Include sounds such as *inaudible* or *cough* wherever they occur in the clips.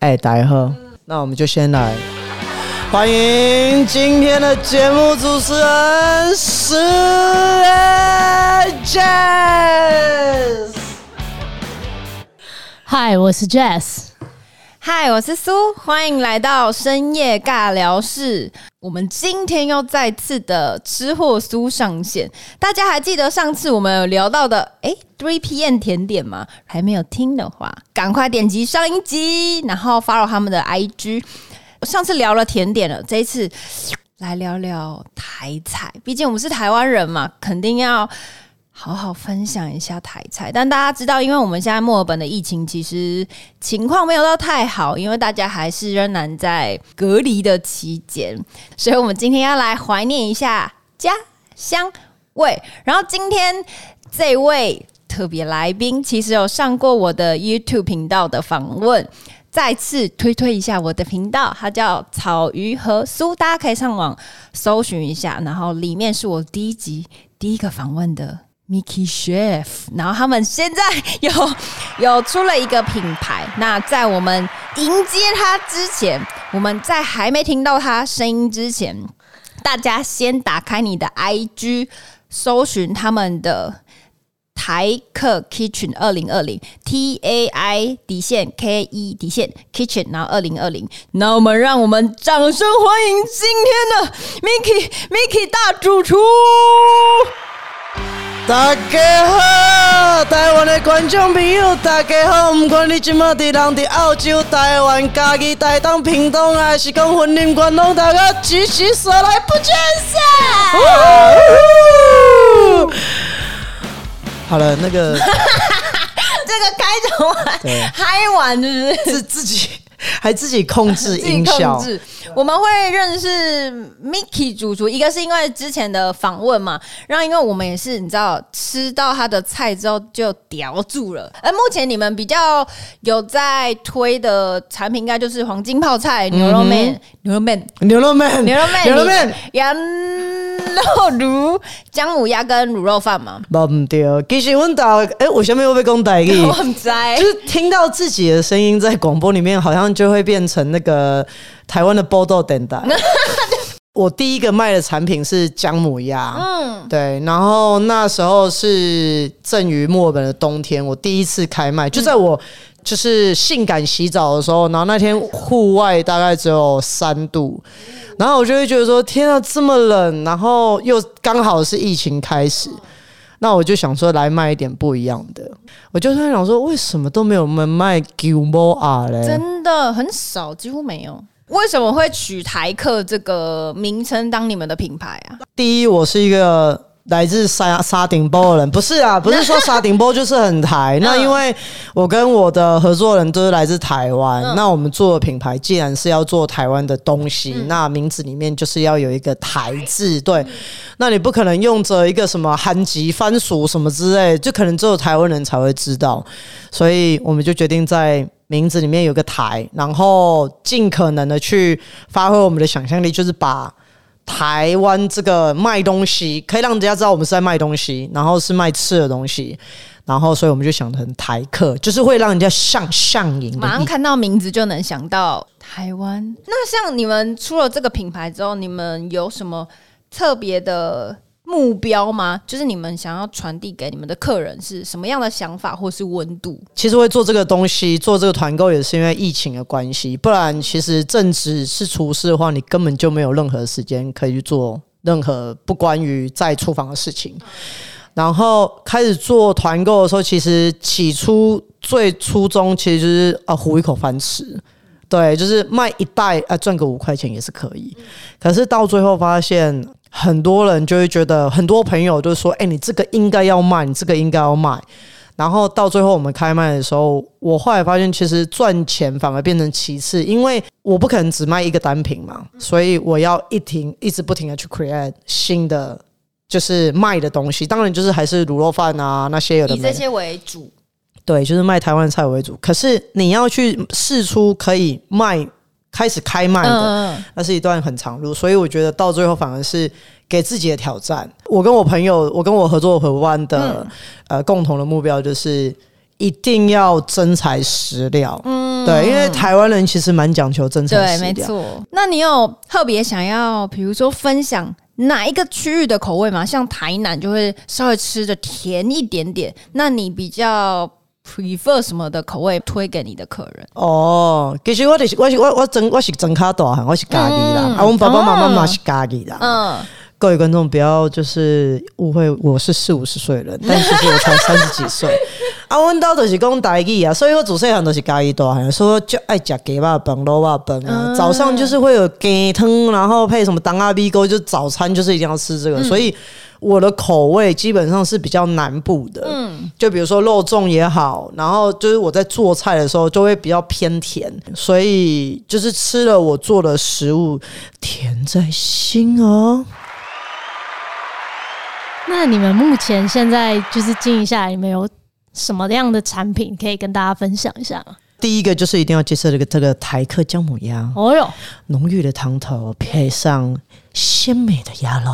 哎，大家好，那我们就先来欢迎今天的节目主持人是 Jazz。嗨，我是 Jazz。嗨，我是苏，欢迎来到深夜尬聊室。我们今天又再次的吃货苏上线，大家还记得上次我们有聊到的诶 Three PM 甜点吗？还没有听的话，赶快点击上一集，然后 follow 他们的 IG。上次聊了甜点了，这一次来聊聊台菜，毕竟我们是台湾人嘛，肯定要。好好分享一下台菜，但大家知道，因为我们现在墨尔本的疫情其实情况没有到太好，因为大家还是仍然在隔离的期间，所以我们今天要来怀念一下家乡味。然后今天这位特别来宾，其实有上过我的 YouTube 频道的访问，再次推推一下我的频道，它叫草鱼和苏，大家可以上网搜寻一下。然后里面是我第一集第一个访问的。Mickey Chef，然后他们现在有有出了一个品牌。那在我们迎接他之前，我们在还没听到他声音之前，大家先打开你的 IG，搜寻他们的台客 Kitchen 二零二零 T A I 底线 K E 底线 Kitchen，然后二零二零。那我们让我们掌声欢迎今天的 Mickey Mickey 大主厨。大家好，台湾的观众朋友，大家好！不管你今麦伫人伫澳洲、台湾、嘉义、台东、屏东，还是讲婚姻观拢，大家举起手来不见散。好了，那个，*laughs* 这个开场 *laughs* 完，嗨完是不是？是自己。*laughs* 还自己控制 *laughs* 音效，控制。我们会认识 Mickey 主厨，一个是因为之前的访问嘛，然后因为我们也是你知道吃到他的菜之后就叼住了。而目前你们比较有在推的产品，应该就是黄金泡菜、牛肉面、牛肉面、牛肉面、牛肉面、牛肉面、羊肉如、姜母鸭跟卤肉饭嘛。不对，其实我们打哎，我下面会不会讲台语？*laughs* 我很在，就是听到自己的声音在广播里面，好像。就会变成那个台湾的报道电台。*laughs* 我第一个卖的产品是姜母鸭，嗯，对，然后那时候是正于墨尔本的冬天，我第一次开卖，就在我就是性感洗澡的时候，然后那天户外大概只有三度，然后我就会觉得说，天啊，这么冷，然后又刚好是疫情开始。那我就想说来卖一点不一样的，我就在想说为什么都没有人卖 Gilmore 嘞？真的很少，几乎没有。为什么会取台客这个名称当你们的品牌啊？第一，我是一个。来自沙沙顶波的人不是啊，不是说沙顶波就是很台。那因为我跟我的合作人都是来自台湾，那我们做的品牌既然是要做台湾的东西，那名字里面就是要有一个台字。对，那你不可能用着一个什么韩籍番薯什么之类，就可能只有台湾人才会知道。所以我们就决定在名字里面有个台，然后尽可能的去发挥我们的想象力，就是把。台湾这个卖东西可以让人家知道我们是在卖东西，然后是卖吃的东西，然后所以我们就想成台客，就是会让人家像上瘾，马上看到名字就能想到台湾。那像你们出了这个品牌之后，你们有什么特别的？目标吗？就是你们想要传递给你们的客人是什么样的想法，或是温度？其实会做这个东西，做这个团购也是因为疫情的关系。不然，其实正职是厨师的话，你根本就没有任何时间可以去做任何不关于在厨房的事情。然后开始做团购的时候，其实起初最初衷其实就是啊，糊一口饭吃。对，就是卖一袋啊，赚个五块钱也是可以。可是到最后发现。很多人就会觉得，很多朋友就说：“哎，你这个应该要卖，你这个应该要卖。”然后到最后我们开卖的时候，我后来发现，其实赚钱反而变成其次，因为我不可能只卖一个单品嘛，所以我要一停一直不停的去 create 新的，就是卖的东西。当然就是还是卤肉饭啊那些有的，以这些为主。对，就是卖台湾菜为主。可是你要去试出可以卖。开始开卖的，那是一段很长路，所以我觉得到最后反而是给自己的挑战。我跟我朋友，我跟我合作伙伴的呃共同的目标就是一定要真材实料。嗯，对，因为台湾人其实蛮讲求真材实料。对，没错。那你有特别想要，比如说分享哪一个区域的口味吗？像台南就会稍微吃的甜一点点。那你比较 prefer 什么的口味推给你的客人？哦，其实我就是我是我我真我是真卡大汉，我是家己啦。嗯、啊，我们爸爸妈妈嘛是家己啦。嗯。各位观众不要就是误会，我是四五十岁的人，*laughs* 但其实我才三十几岁。啊，阮兜都是讲台语啊，所以我自细汉都是家己大汉，所以就爱食鸡肉饭、卤肉饭啊。早上就是会有鸡汤，然后配什么当阿 B 沟，就早餐就是一定要吃这个。嗯、所以我的口味基本上是比较南部的，嗯，就比如说肉粽也好，然后就是我在做菜的时候就会比较偏甜，所以就是吃了我做的食物，甜在心哦。那你们目前现在就是经营下来，有没有什么样的产品可以跟大家分享一下吗？第一个就是一定要介绍这个这个台客姜母鸭。哦哟，浓郁的汤头配上鲜美的鸭肉，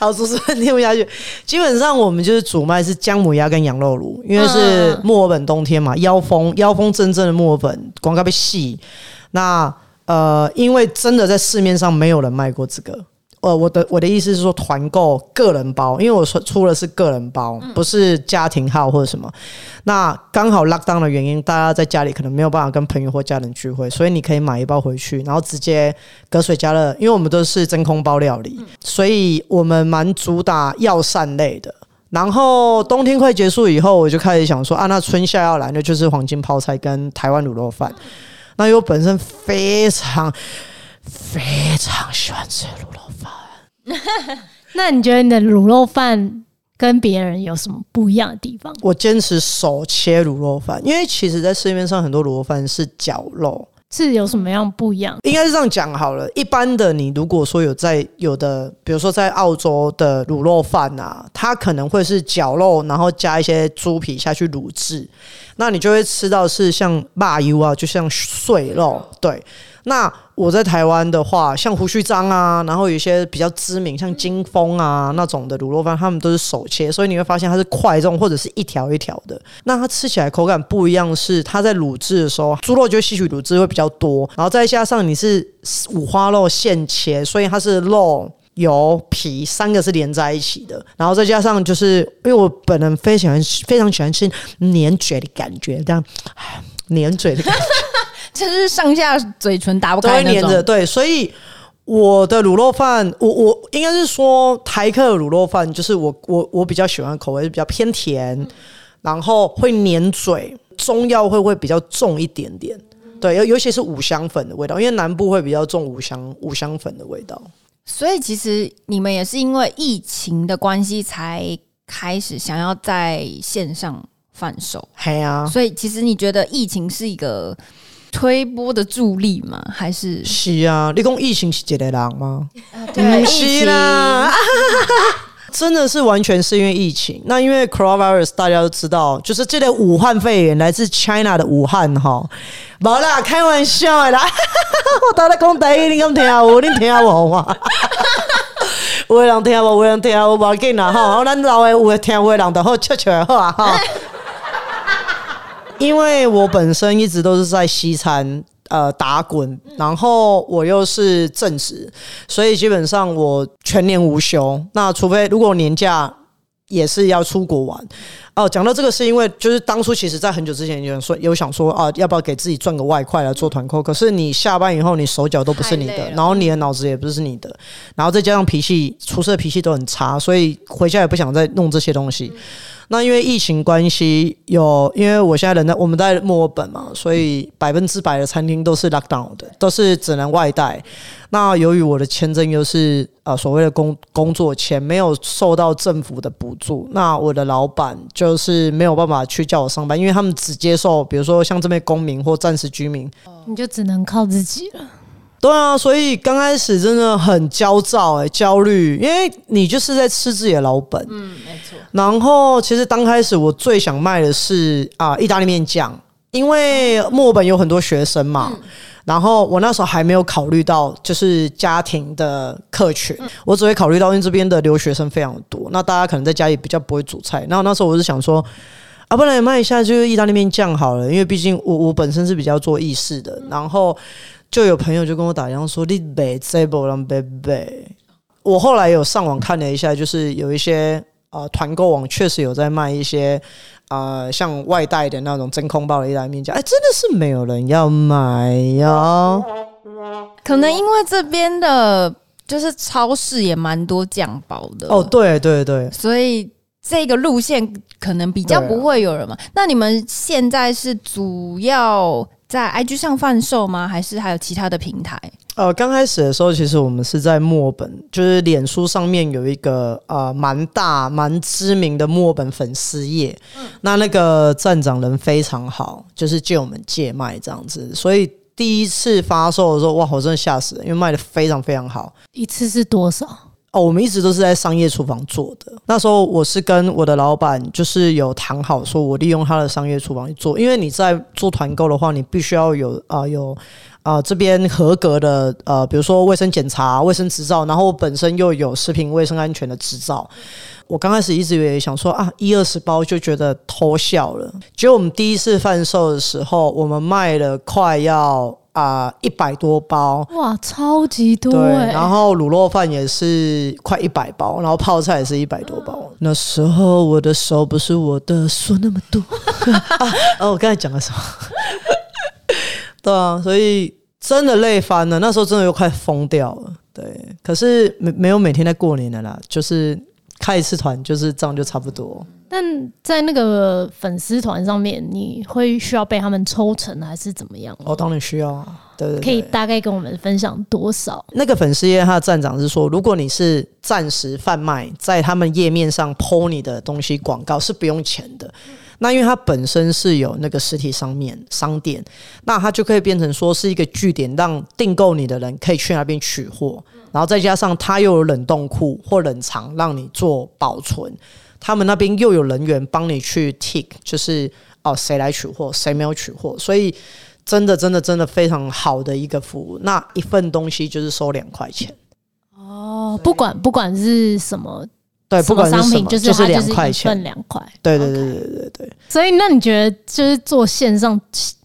好，主持人听不下去。基本上我们就是主卖是姜母鸭跟羊肉炉，因为是墨尔本冬天嘛，妖风妖风阵阵的墨尔本广告被戏。那呃，因为真的在市面上没有人卖过这个。呃，我的我的意思是说，团购个人包，因为我说出的是个人包，不是家庭号或者什么。那刚好 lockdown 的原因，大家在家里可能没有办法跟朋友或家人聚会，所以你可以买一包回去，然后直接隔水加热。因为我们都是真空包料理，所以我们蛮主打药膳类的。然后冬天快结束以后，我就开始想说啊，那春夏要来，那就是黄金泡菜跟台湾卤肉饭。那因为我本身非常。非常喜欢吃卤肉饭。*laughs* 那你觉得你的卤肉饭跟别人有什么不一样的地方？我坚持手切卤肉饭，因为其实，在市面上很多卤肉饭是绞肉，是有什么样不一样？应该是这样讲好了。一般的，你如果说有在有的，比如说在澳洲的卤肉饭啊，它可能会是绞肉，然后加一些猪皮下去卤制，那你就会吃到是像腊油啊，就像碎肉，对。那我在台湾的话，像胡须章啊，然后有一些比较知名，像金峰啊那种的卤肉饭，他们都是手切，所以你会发现它是块状或者是一条一条的。那它吃起来口感不一样，是它在卤制的时候，猪肉就吸取卤汁会比较多，然后再加上你是五花肉现切，所以它是肉油皮三个是连在一起的，然后再加上就是因为我本人非常喜欢非常喜欢吃粘嘴的感觉，这样粘嘴的感觉。*laughs* 就是上下嘴唇打不开那种，对，所以我的卤肉饭，我我应该是说台客卤肉饭，就是我我我比较喜欢的口味是比较偏甜，然后会粘嘴，中药会会比较重一点点，对，尤尤其是五香粉的味道，因为南部会比较重五香五香粉的味道。所以其实你们也是因为疫情的关系才开始想要在线上贩售，对啊。所以其实你觉得疫情是一个？推波的助力吗？还是是啊？你讲疫情是一个人吗？啊、对，不是啦，真的是完全是因为疫情。那因为 coronavirus 大家都知道，就是这个武汉肺炎来自 China 的武汉哈，没啦，开玩笑的啦。*laughs* 我刚才讲台语，你敢听我？你听我吗？有的人听我，有的人听我，不要紧啦哈。*laughs* 咱老的有的听，有的人就好笑笑的好啊哈。*laughs* 因为我本身一直都是在西餐呃打滚，然后我又是正职，所以基本上我全年无休。那除非如果年假也是要出国玩哦。讲到这个是因为就是当初其实在很久之前有人说有想说啊，要不要给自己赚个外快来做团购？可是你下班以后你手脚都不是你的，然后你的脑子也不是你的，然后再加上脾气出色脾气都很差，所以回家也不想再弄这些东西。那因为疫情关系，有因为我现在人在我们在墨尔本嘛，所以百分之百的餐厅都是 lockdown 的，都是只能外带。那由于我的签证又是呃所谓的工工作签，没有受到政府的补助，那我的老板就是没有办法去叫我上班，因为他们只接受比如说像这边公民或暂时居民，你就只能靠自己了。对啊，所以刚开始真的很焦躁哎、欸，焦虑，因为你就是在吃自己的老本。嗯，没错。然后其实刚开始我最想卖的是啊意大利面酱，因为墨本有很多学生嘛。嗯、然后我那时候还没有考虑到就是家庭的客群，嗯、我只会考虑到因为这边的留学生非常多，那大家可能在家里比较不会煮菜。然后那时候我是想说。啊，啊，不然卖一下就是意大利面酱好了，因为毕竟我我本身是比较做意式的，然后就有朋友就跟我打电话说你别这不让别别。我后来有上网看了一下，就是有一些啊团购网确实有在卖一些呃像外带的那种真空包的意大利面酱，哎，真的是没有人要买呀。可能因为这边的，就是超市也蛮多酱包的哦，对对对，所以这个路线可能比较不会有人嘛。啊、那你们现在是主要在 IG 上贩售吗？还是还有其他的平台？呃，刚开始的时候，其实我们是在墨本，就是脸书上面有一个呃蛮大蛮知名的墨本粉丝页，嗯、那那个站长人非常好，就是借我们借卖这样子，所以。第一次发售的时候，哇，我真的吓死了，因为卖的非常非常好。一次是多少？哦，我们一直都是在商业厨房做的。那时候我是跟我的老板，就是有谈好，说我利用他的商业厨房去做。因为你在做团购的话，你必须要有啊、有啊、呃、这边合格的呃，比如说卫生检查、卫生执照，然后本身又有食品卫生安全的执照。我刚开始一直以为想说啊，一二十包就觉得偷笑了。结果我们第一次贩售的时候，我们卖了快要啊一百多包，哇，超级多！对，然后卤肉饭也是快一百包，然后泡菜也是一百多包。那时候我的手不是我的，说那么多 *laughs* *laughs* 啊！哦，我刚才讲了什么？对啊，所以真的累翻了。那时候真的又快疯掉了。对，可是没没有每天在过年的啦，就是。开一次团就是这样，就差不多。但在那个粉丝团上面，你会需要被他们抽成还是怎么样？哦，当然需要啊。对，可以大概跟我们分享多少？那个粉丝页他的站长是说，如果你是暂时贩卖，在他们页面上 po 你的东西广告是不用钱的。那因为它本身是有那个实体商面商店，那它就可以变成说是一个据点，让订购你的人可以去那边取货。然后再加上它又有冷冻库或冷藏，让你做保存。他们那边又有人员帮你去 tick，就是哦谁来取货，谁没有取货。所以真的真的真的非常好的一个服务。那一份东西就是收两块钱。哦，不管不管是什么，对，不管是商品就是两块钱，份两块。对对对对对对。所以那你觉得就是做线上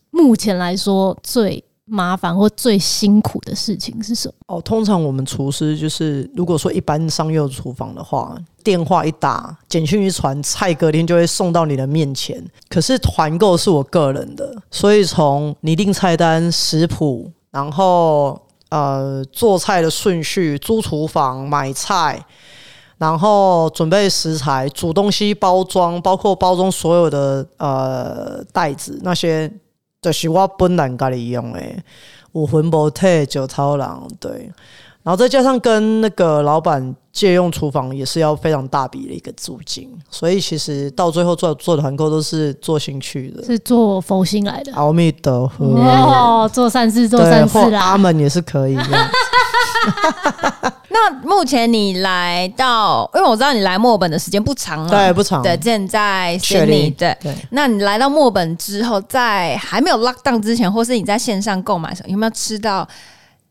目前来说最麻烦或最辛苦的事情是什么？哦，通常我们厨师就是，如果说一般商业厨房的话，电话一打，简讯一传，菜隔天就会送到你的面前。可是团购是我个人的，所以从拟定菜单、食谱，然后呃做菜的顺序、租厨房、买菜，然后准备食材、煮东西、包装，包括包装所有的呃袋子那些。就是我本人家里用诶，五魂不退九超狼对，然后再加上跟那个老板借用厨房，也是要非常大笔的一个租金，所以其实到最后做做团购都是做兴趣的，是做佛心来的。阿弥陀佛哦，做善事做善事啦，阿门也是可以的。*laughs* *laughs* 那目前你来到，因为我知道你来墨尔本的时间不长了，对，不长。对，现在雪梨，对，对。那你来到墨尔本之后，在还没有 lock down 之前，或是你在线上购买候，有没有吃到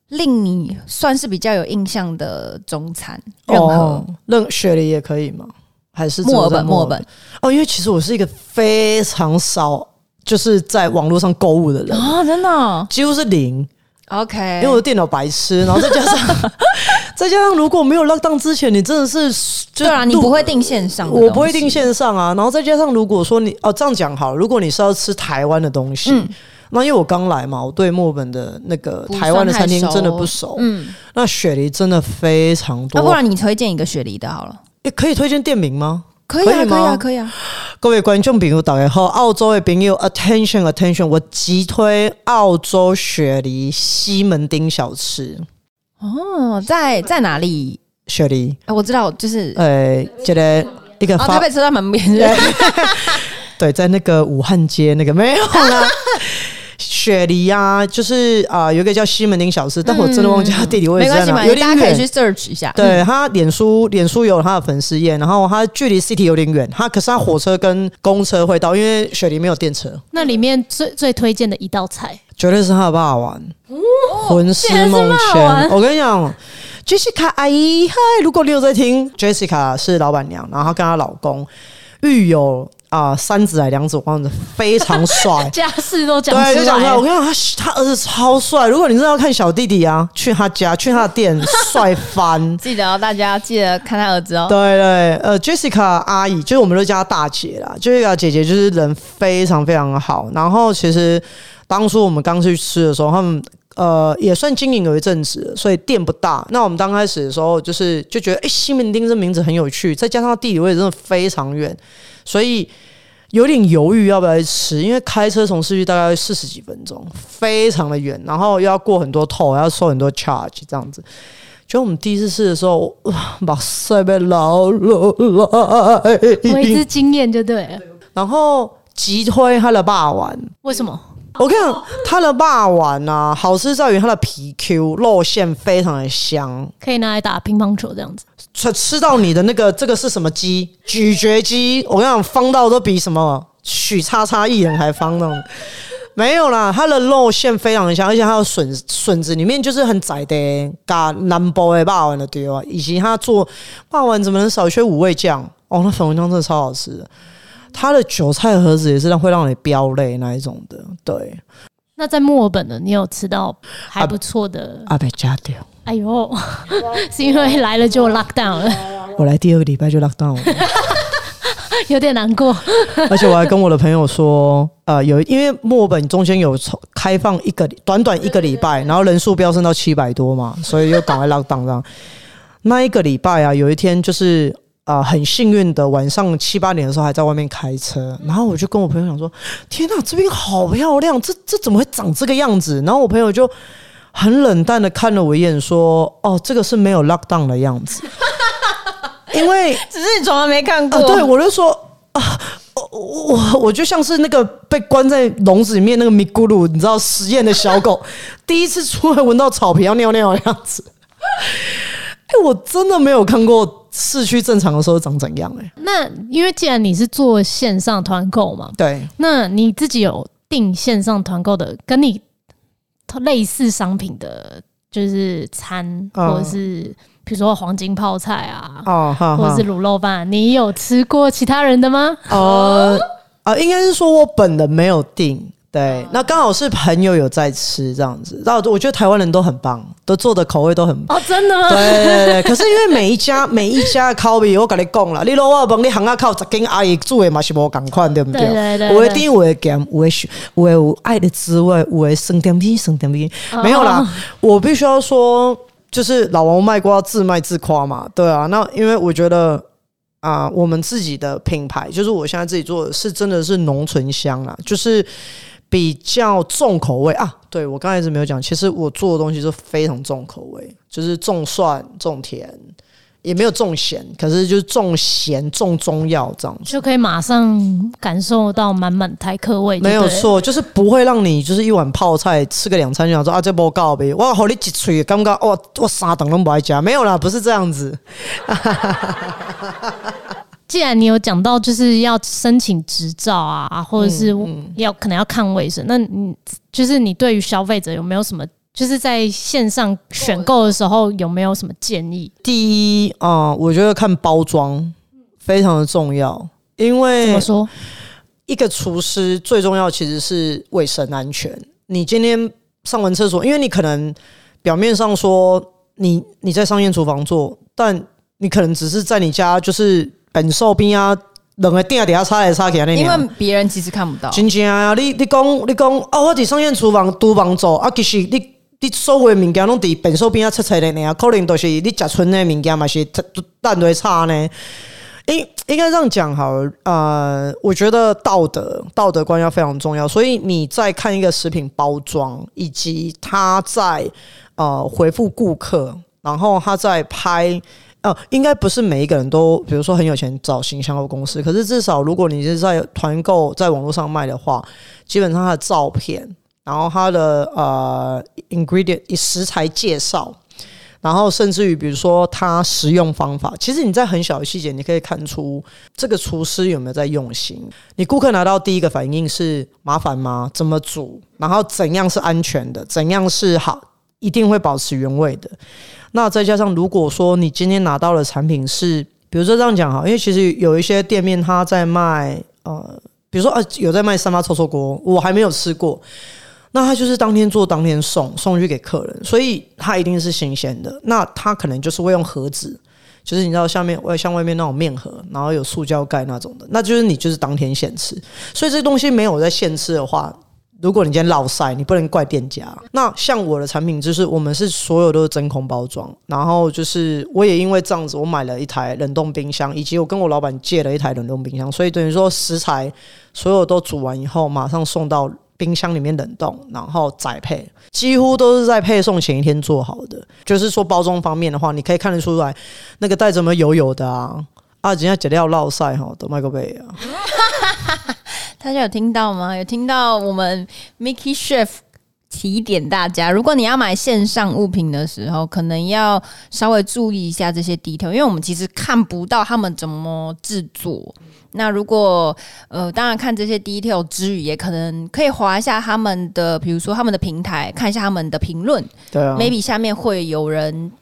令你算是比较有印象的中餐？任何，任、哦、雪梨也可以吗？还是墨尔本？墨尔本。哦，因为其实我是一个非常少就是在网络上购物的人啊、哦，真的、哦，几乎是零。OK，因为我的电脑白痴，然后再加上 *laughs* 再加上如果没有 lockdown 之前，你真的是就对啊，你不会订线上，我不会订线上啊。然后再加上如果说你哦这样讲好，如果你是要吃台湾的东西，嗯、那因为我刚来嘛，我对墨尔本的那个台湾的餐厅真的不熟。嗯，那雪梨真的非常多，那、啊、不然你推荐一个雪梨的好了，也可以推荐店名吗？可以啊，可以，可以啊，可以啊！各位观众朋友，大家好，澳洲的朋友，attention attention，我急推澳洲雪梨西门町小吃。哦，在在哪里？雪梨？欸、我知道，就是呃，觉得一个台北车站门边。*laughs* 对，在那个武汉街那个没有啦。*laughs* 雪梨啊，就是啊、呃，有一个叫西门町小吃，但我真的忘记它地理位置在哪，有点远，大家可以去 search 一下。对，他脸书，脸书有他的粉丝页，然后他距离 city 有点远，他可是他火车跟公车会到，因为雪梨没有电车。那里面最最推荐的一道菜，绝对是他的霸王丸，魂师梦牵。我跟你讲，Jessica 阿姨，嗨，如果你有在听，Jessica 是老板娘，然后她跟她老公育有。啊、呃、三子还两子，我忘了，非常帅，*laughs* 家世都讲出对，就讲出来。我来。跟你讲，他他儿子超帅。如果你真的要看小弟弟啊，去他家，去他的店，*laughs* 帅翻。记得哦，大家记得看他儿子哦。对对，呃，Jessica 阿姨就是我们都叫她大姐啦。Jessica 姐姐就是人非常非常好。然后其实当初我们刚去吃的时候，他们。呃，也算经营有一阵子，所以店不大。那我们刚开始的时候，就是就觉得，哎、欸，西门町这名字很有趣，再加上地理位置真的非常远，所以有点犹豫要不要去吃。因为开车从市区大概四十几分钟，非常的远，然后又要过很多 toll，要收很多 charge 这样子。就我们第一次试的时候，哇塞，被捞了来，为之惊艳就对了。然后急推他的霸王，为什么？我跟你讲，它的霸丸啊，好吃在于它的皮 Q，肉馅非常的香，可以拿来打乒乓球这样子。吃吃到你的那个，这个是什么鸡？咀嚼肌，我跟你讲，方到都比什么许叉叉艺人还方那种。没有啦，它的肉馅非常的香，而且它的笋笋子里面就是很窄的，嘎南部的霸王的对啊，以及它做霸王怎么能少缺五味酱？哦，那粉红酱真的超好吃的。它的韭菜盒子也是让会让你飙泪那一种的，对。那在墨尔本呢？你有吃到还不错的？阿贝加掉。哎呦，*laughs* 是因为来了就 lock down 了。*laughs* 我来第二个礼拜就 lock down 了，*laughs* 有点难过。而且我还跟我的朋友说，呃，有因为墨尔本中间有开放一个短短一个礼拜，然后人数飙升到七百多嘛，所以又赶快 lock down 这样。那一个礼拜啊，有一天就是。啊、呃，很幸运的，晚上七八点的时候还在外面开车，然后我就跟我朋友讲说：“天哪，这边好漂亮，这这怎么会长这个样子？”然后我朋友就很冷淡的看了我一眼，说：“哦，这个是没有 lock down 的样子，*laughs* 因为只是你从来没看过。”对，我就说啊，我我我就像是那个被关在笼子里面那个米咕噜，你知道实验的小狗，第一次出来闻到草皮要尿尿的样子。*laughs* 哎、欸，我真的没有看过。市区正常的时候长怎样？欸？哎，那因为既然你是做线上团购嘛，对，那你自己有订线上团购的，跟你类似商品的，就是餐，或者是比如说黄金泡菜啊，哦，或者是卤肉饭，你有吃过其他人的吗？呃，呃，应该是说我本人没有订。对，那刚好是朋友有在吃这样子，然后我觉得台湾人都很棒，都做的口味都很棒哦，真的吗？对对对，*laughs* 可是因为每一家每一家的口味，我跟你讲了，你如果我问你行啊靠十间阿姨做的嘛是无共款，对不对？对对对，有的甜，有的咸，有的有的有爱的滋味，有的酸甜皮酸甜皮，没有啦，我必须要说，就是老王卖瓜自卖自夸嘛，对啊，那因为我觉得啊、呃，我们自己的品牌，就是我现在自己做的是真的是浓醇香啊，就是。比较重口味啊，对，我刚才一直没有讲，其实我做的东西是非常重口味，就是重蒜、重甜，也没有重咸，可是就是重咸、重中药这样子，就可以马上感受到满满台客味。没有错，就是不会让你就是一碗泡菜吃个两餐就想说啊，这不够呗，我好你几锤，刚刚哇，我三等都不爱加，没有啦，不是这样子。既然你有讲到就是要申请执照啊，或者是要可能要看卫生，那你就是你对于消费者有没有什么，就是在线上选购的时候有没有什么建议？第一啊，我觉得看包装非常的重要，因为怎么说？一个厨师最重要其实是卫生安全。你今天上完厕所，因为你可能表面上说你你在商业厨房做，但你可能只是在你家就是。本寿边啊，两个店底下擦来擦去那，因为别人其实看不到。真正啊，你你讲你讲哦，我伫商业厨房厨房做啊，其实你你所有的物件拢伫本手边啊，擦擦的呢，可能都是你食剩的物件嘛，是蛋堆差呢。应应该这样讲好了，呃，我觉得道德道德观要非常重要，所以你在看一个食品包装，以及他在呃回复顾客，然后他在拍。哦，应该不是每一个人都，比如说很有钱找行销公司，可是至少如果你是在团购在网络上卖的话，基本上它的照片，然后它的呃 ingredient 食材介绍，然后甚至于比如说它食用方法，其实你在很小的细节你可以看出这个厨师有没有在用心。你顾客拿到第一个反应是麻烦吗？怎么煮？然后怎样是安全的？怎样是好？一定会保持原味的。那再加上，如果说你今天拿到的产品是，比如说这样讲哈，因为其实有一些店面他在卖呃，比如说呃有在卖三八臭臭锅，我还没有吃过，那他就是当天做当天送送去给客人，所以他一定是新鲜的。那他可能就是会用盒子，就是你知道下面外像外面那种面盒，然后有塑胶盖那种的，那就是你就是当天现吃。所以这东西没有在现吃的话。如果你今天落晒，你不能怪店家。那像我的产品，就是我们是所有都是真空包装，然后就是我也因为这样子，我买了一台冷冻冰箱，以及我跟我老板借了一台冷冻冰箱，所以等于说食材所有都煮完以后，马上送到冰箱里面冷冻，然后再配，几乎都是在配送前一天做好的。就是说包装方面的话，你可以看得出来，那个袋子有没有油油的啊？啊，人家解料落晒哈，都卖个杯啊。大家有听到吗？有听到我们 Mickey Chef 提点大家，如果你要买线上物品的时候，可能要稍微注意一下这些 detail，因为我们其实看不到他们怎么制作。那如果呃，当然看这些 detail 之余，也可能可以划一下他们的，比如说他们的平台，看一下他们的评论。对啊，maybe 下面会有人。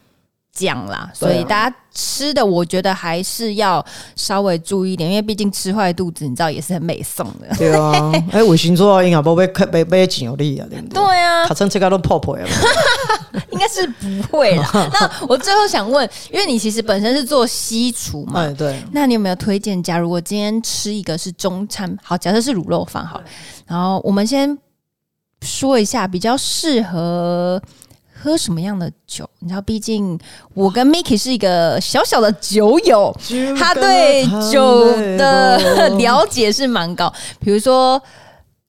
讲啦，所以大家吃的，我觉得还是要稍微注意一点，因为毕竟吃坏肚子，你知道也是很美送的。对啊，*laughs* 哎、欸，卫生做应该不会被被禁有力啊，对不对？对啊，卡成这个都破破呀，*laughs* 应该是不会啦。那我最后想问，因为你其实本身是做西厨嘛，哎，对，那你有没有推荐？假如我今天吃一个是中餐，好，假设是卤肉饭，好，然后我们先说一下比较适合。喝什么样的酒？你知道，毕竟我跟 Mickey 是一个小小的酒友，他对酒的 *laughs* 了解是蛮高。比如说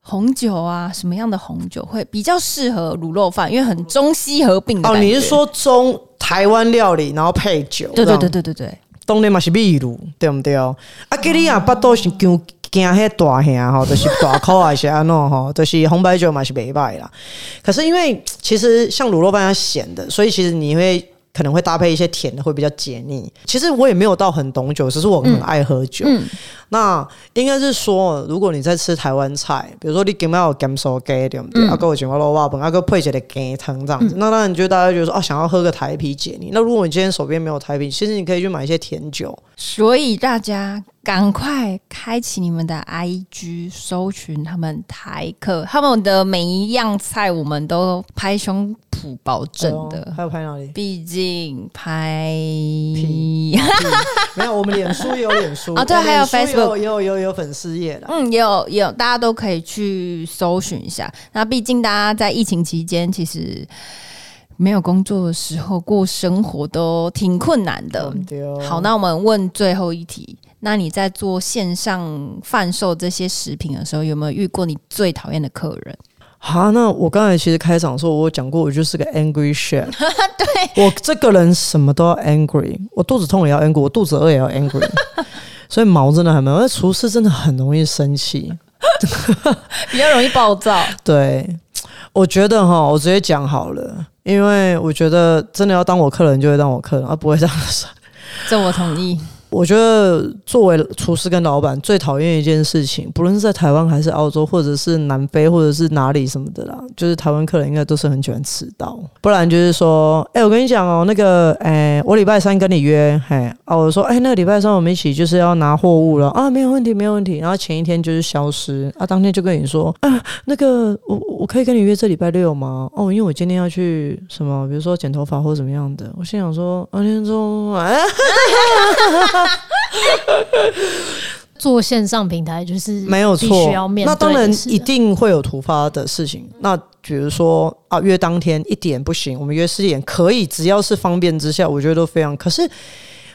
红酒啊，什么样的红酒会比较适合卤肉饭？因为很中西合并的哦。你是说中台湾料理，然后配酒？对对对对对对，当然嘛是秘鲁，对不对？啊，给你啊，巴多是姜。惊迄大兄吼，就是大口啊是安怎吼，*laughs* 就是红白酒嘛是袂歹啦。可是因为其实像卤肉饭啊咸的，所以其实你会。可能会搭配一些甜的，会比较解腻。其实我也没有到很懂酒，只是我很爱喝酒。嗯嗯、那应该是说，如果你在吃台湾菜，比如说你有咸酥鸡对不对？阿哥我请我老爸本阿哥配起来鸡汤这样子。嗯、那当然，就大家觉得说，哦，想要喝个台啤解腻。那如果你今天手边没有台啤，其实你可以去买一些甜酒。所以大家赶快开启你们的 IG，搜寻他们台客，他们的每一样菜我们都拍胸脯保证的。还有拍哪里？毕竟拍屁 *laughs* 没有，我们脸书也有脸书啊，*laughs* 对，还有 Facebook 也有有有，有粉丝页的，嗯，也有也有，大家都可以去搜寻一下。那毕竟大家在疫情期间，其实。没有工作的时候过生活都挺困难的。好，那我们问最后一题：那你在做线上贩售这些食品的时候，有没有遇过你最讨厌的客人？好，那我刚才其实开场的时候我讲过，我就是个 angry chef。*laughs* 对，我这个人什么都要 angry，我肚子痛也要 angry，我肚子饿也要 angry，*laughs* 所以毛真的很蛮。我厨师真的很容易生气，*laughs* 比较容易暴躁。对，我觉得哈，我直接讲好了。因为我觉得真的要当我客人，就会当我客人，而不会这样说。这我同意。我觉得作为厨师跟老板最讨厌一件事情，不论是在台湾还是澳洲，或者是南非，或者是哪里什么的啦，就是台湾客人应该都是很喜欢迟到。不然就是说，哎、我跟你讲哦，那个，哎、我礼拜三跟你约，嘿，哦，我说，哎、那个礼拜三我们一起就是要拿货物了啊，没有问题，没有问题。然后前一天就是消失，啊，当天就跟你说，啊，那个，我我可以跟你约这礼拜六吗？哦，因为我今天要去什么，比如说剪头发或怎么样的。我心想说，二天中，哎。*laughs* 做线上平台就是没有错，那当然一定会有突发的事情。那比如说啊，约当天一点不行，我们约四点可以，只要是方便之下，我觉得都非常。可是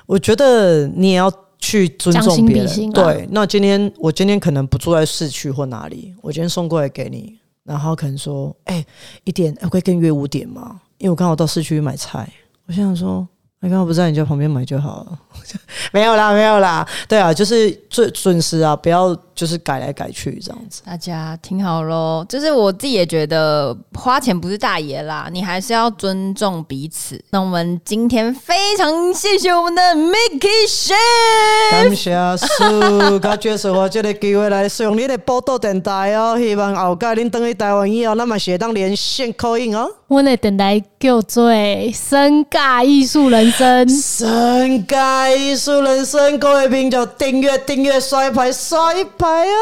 我觉得你也要去尊重别人。对，那今天我今天可能不住在市区或哪里，我今天送过来给你，然后可能说，哎、欸，一点我可以跟约五点吗？因为我刚好到市区买菜，我想说。你刚刚不在你家旁边买就好了，*laughs* 没有啦，没有啦。对啊，就是最准时啊，不要就是改来改去这样子。大家听好喽，就是我自己也觉得花钱不是大爷啦，你还是要尊重彼此。那我们今天非常谢谢我们的 Mickey Chef，感谢苏，感谢说我这个机会来使用你的报道电台哦。希望后盖恁等于台湾以后，那么写当连线 call in 哦。我的电台叫做深尬艺术人生，深尬艺术人生，各位朋友订阅订阅刷一排刷一排啊！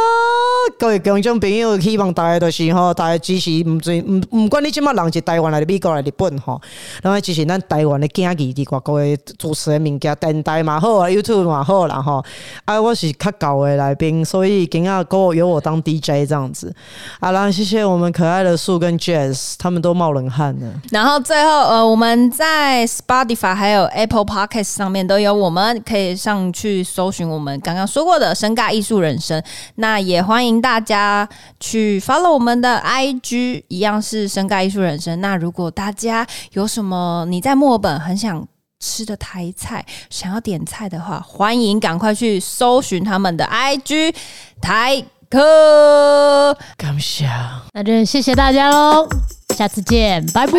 各位观众朋友，希望大家都是吼，大家支持，唔最唔唔管你今麦人是台湾来的美国来日本吼，然后支持咱台湾的竞技的各位主持人物件，电台嘛好啊，YouTube 嘛好啦吼。啊，我是较旧的来宾，所以今日够由我当 DJ 这样子。好啦，谢谢我们可爱的树跟 Jazz，他们都冒冷了。然后最后，呃，我们在 Spotify 还有 Apple Podcast 上面都有，我们可以上去搜寻我们刚刚说过的“深尬艺术人生”。那也欢迎大家去 follow 我们的 IG，一样是“深尬艺术人生”。那如果大家有什么你在墨尔本很想吃的台菜，想要点菜的话，欢迎赶快去搜寻他们的 IG 台客。感谢，那就谢谢大家喽。下次见，拜拜，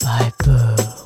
拜拜。